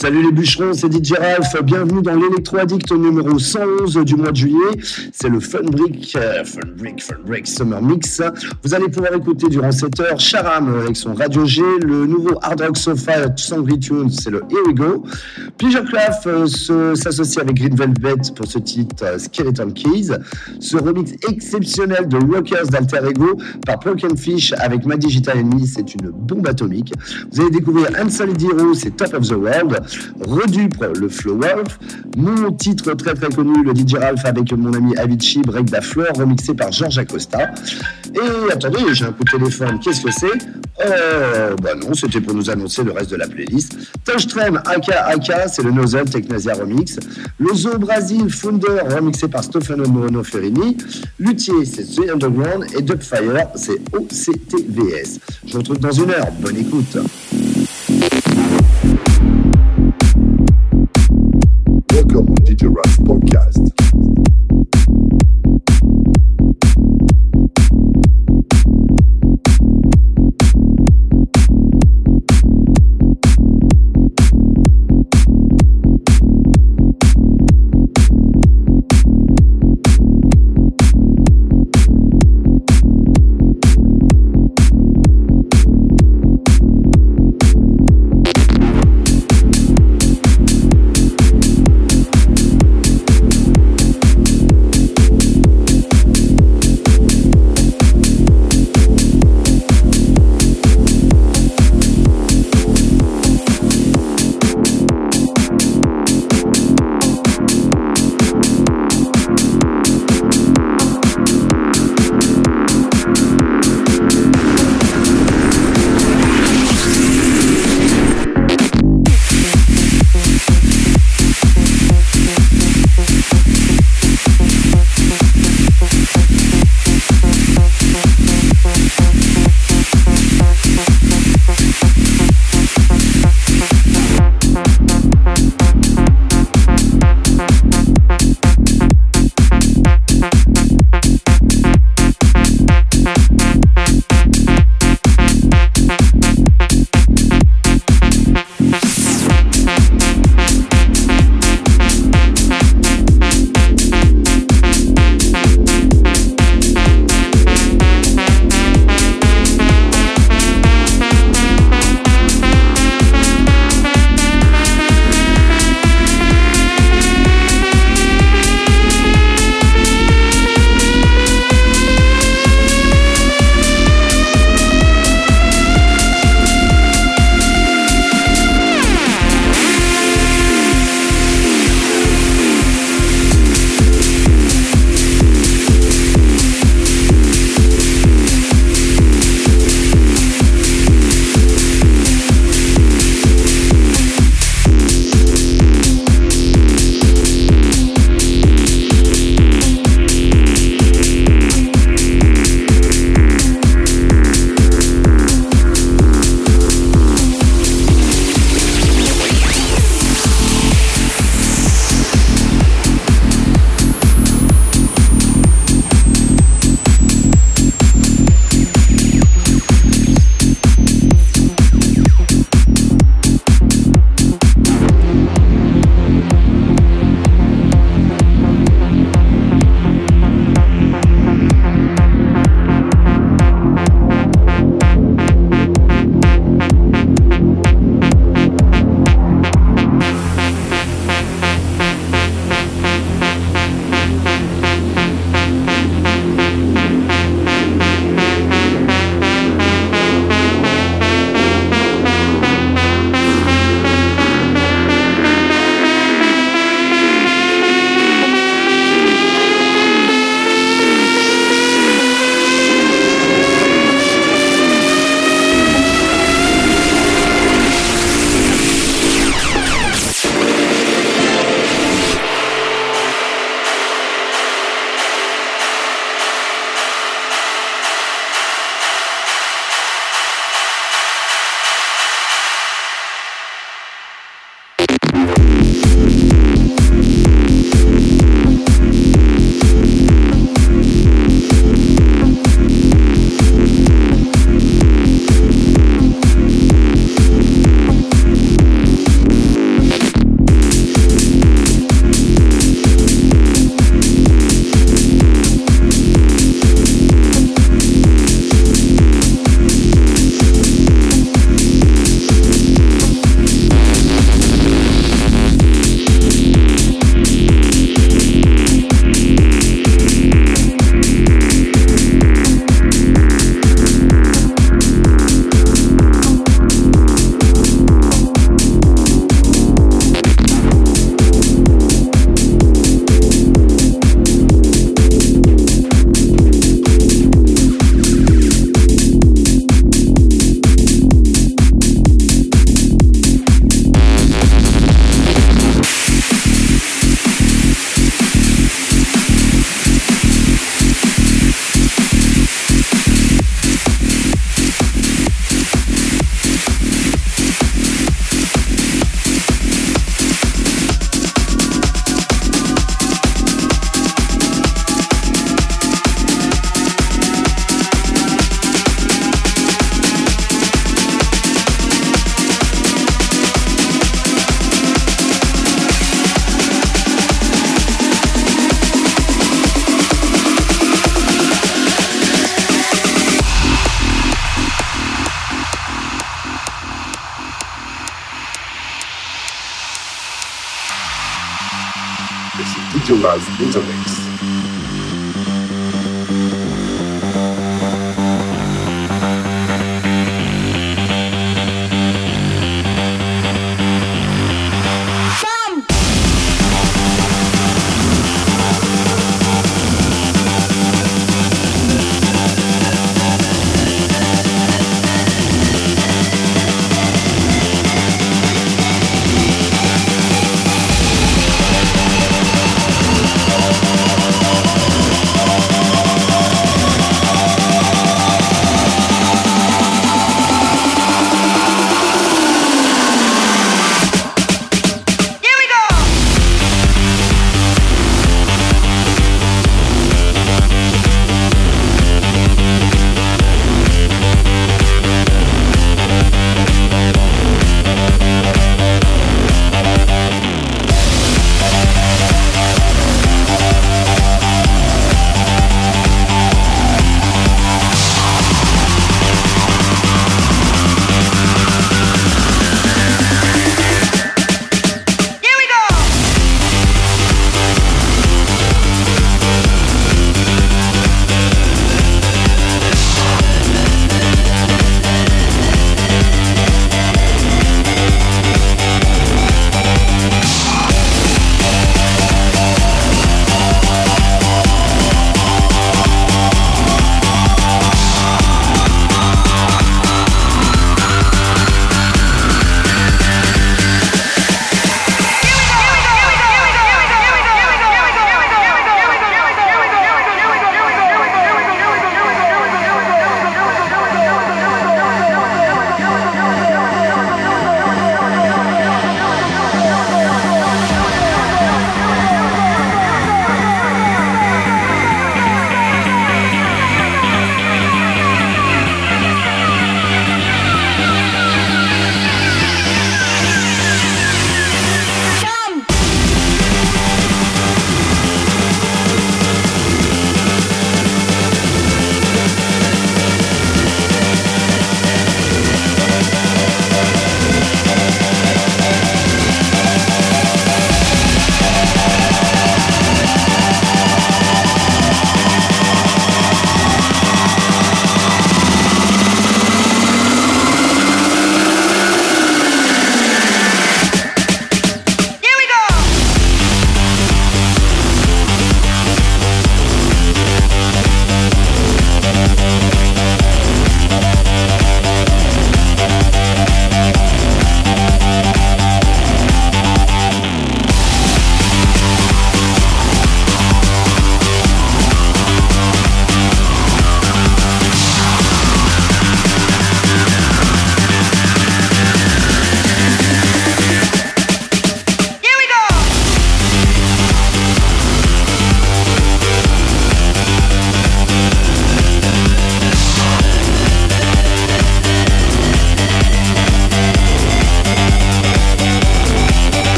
Salut les bûcherons, c'est DJ Ralph. Bienvenue dans l'Electro Addict numéro 111 du mois de juillet. C'est le Fun Brick, euh, Fun Fun Summer Mix. Vous allez pouvoir écouter durant cette heure Charam avec son Radio G, le nouveau Hard Rock Sofa Sangry Tunes, c'est le Here We Go. Pleasure Craft euh, s'associe avec Green Velvet pour ce titre euh, Skeleton Keys. Ce remix exceptionnel de Rockers d'Alter Ego par Broken Fish avec Ma Digital Enemy, c'est une bombe atomique. Vous allez découvrir Unsolid Hero, c'est Top of the World. Redupre, le Flow Wolf. Mon titre très très connu, le DJ Ralph avec mon ami Avicii, Break da Fleur, remixé par George Acosta. Et attendez, j'ai un coup de téléphone, qu'est-ce que c'est? Euh, Bah non, c'était pour nous annoncer le reste de la playlist. Touchtrem, Aka Aka, c'est le Nozzle Technasia Remix. Le Zoo Brasil Founder, remixé par Stefano Moreno Ferrini. Luthier, c'est The Underground. Et Dubfire, c'est OCTVS. Je vous retrouve dans une heure. Bonne écoute.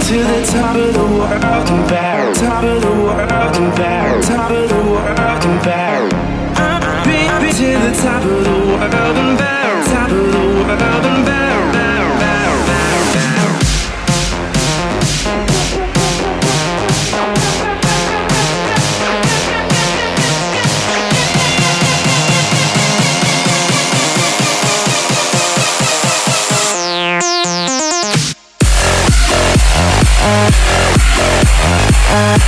to the top of the world and back. Top of the world and back. Top of the world and back. Up to the top of the world and back. Top of the world and back. Uh-huh.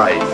Mix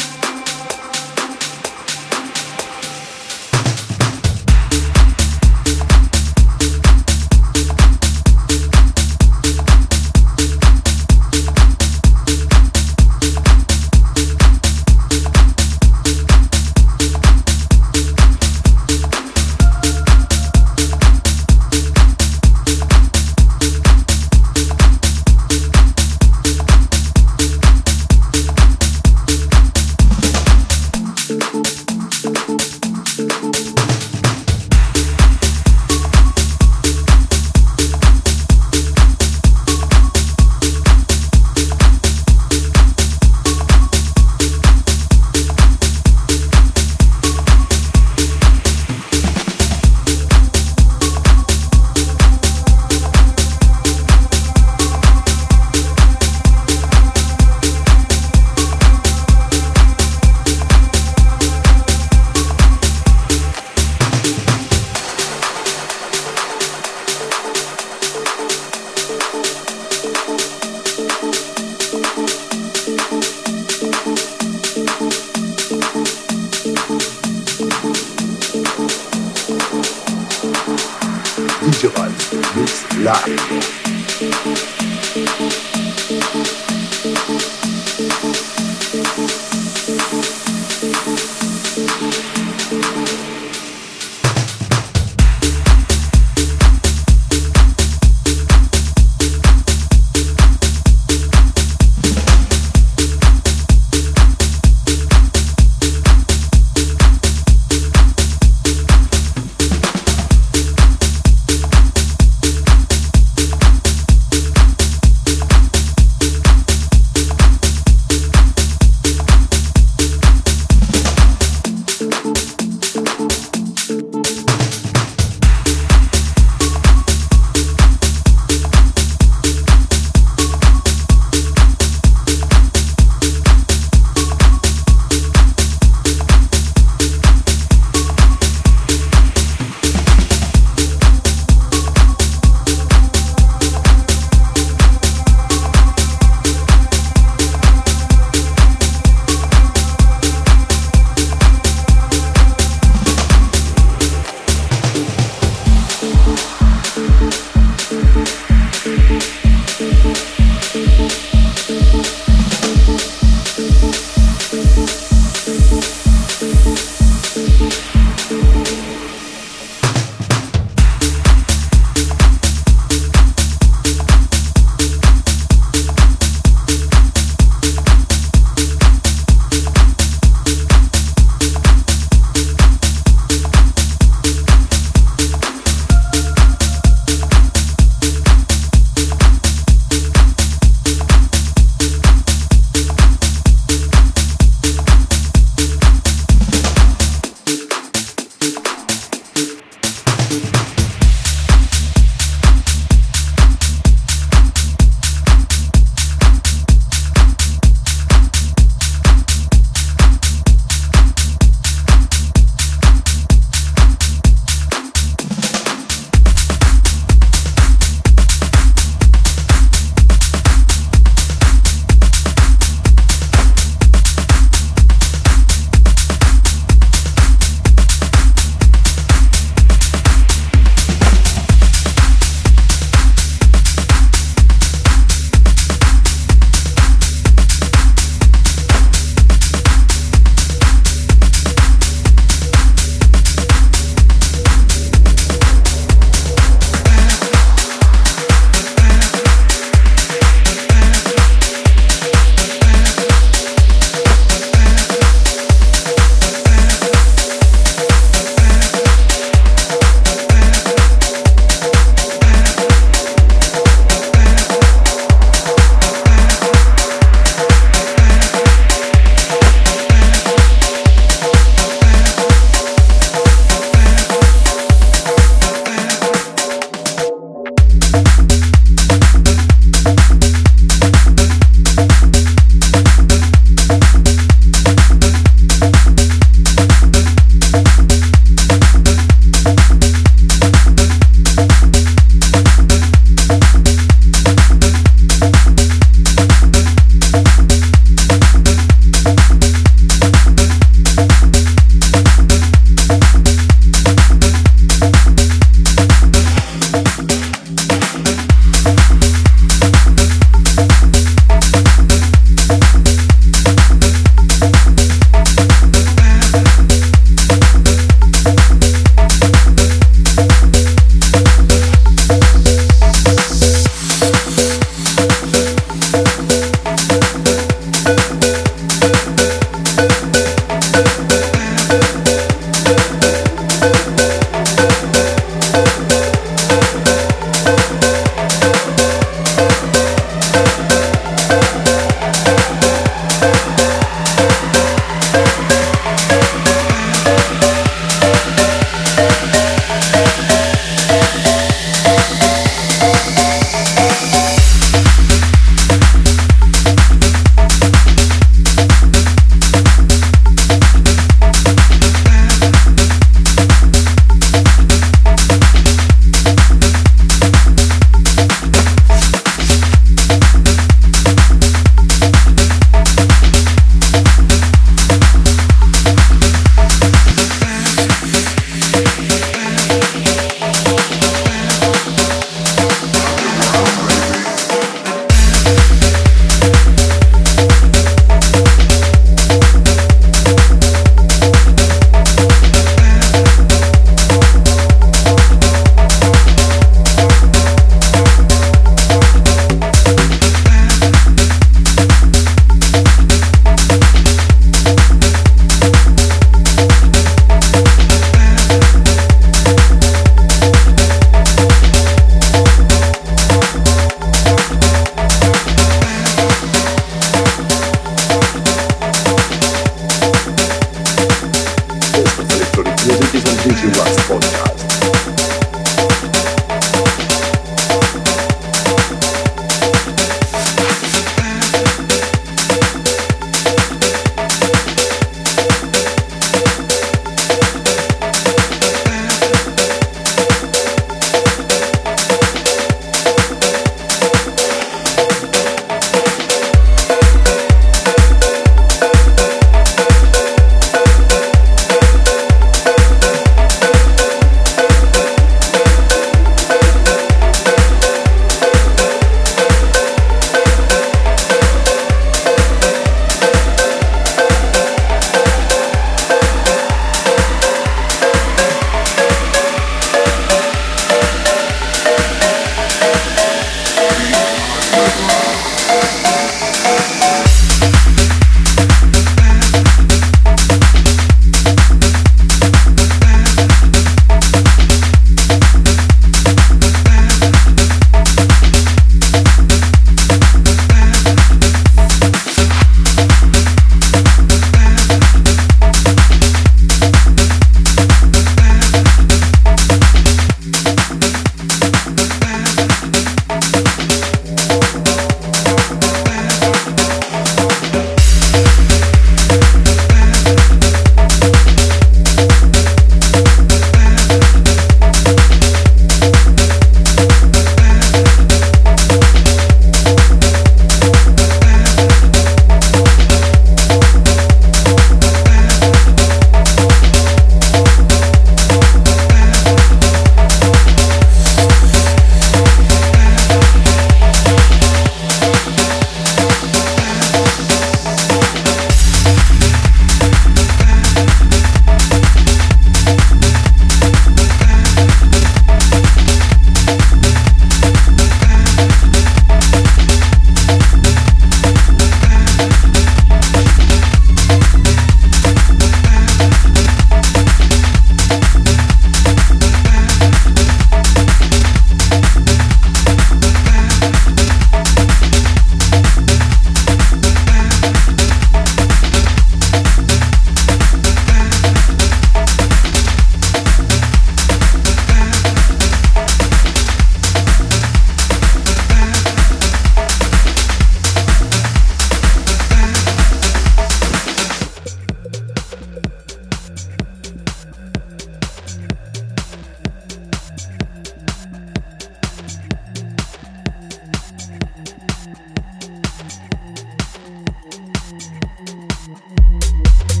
Mm-hmm.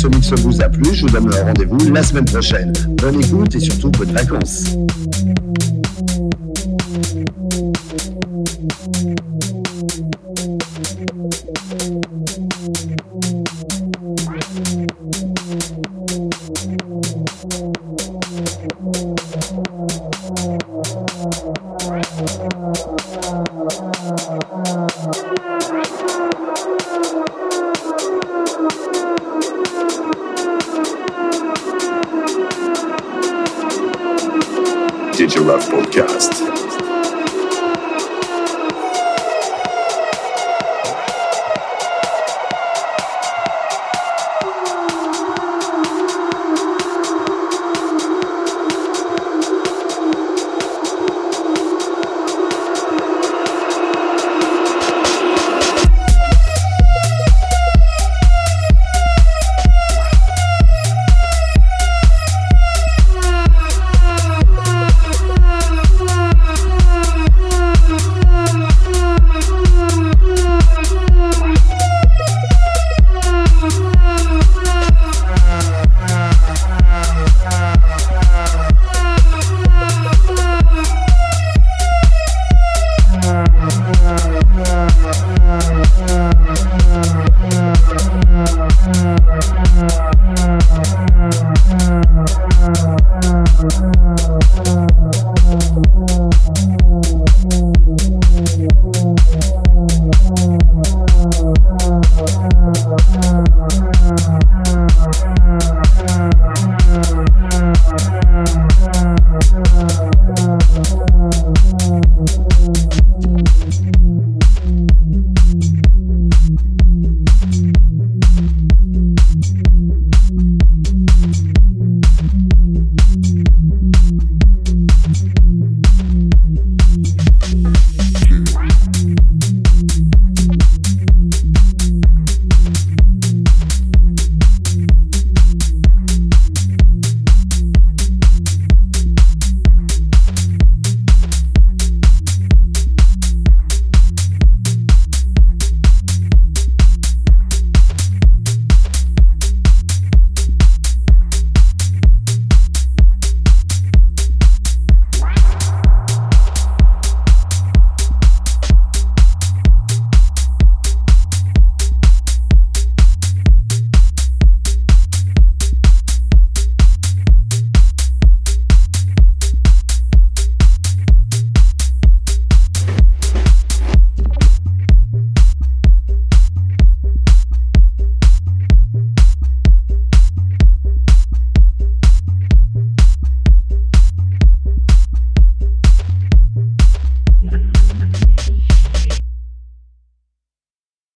Ce mix vous a plu. Je vous donne rendez-vous la semaine prochaine. Bonne écoute et surtout bonnes vacances. Podcast.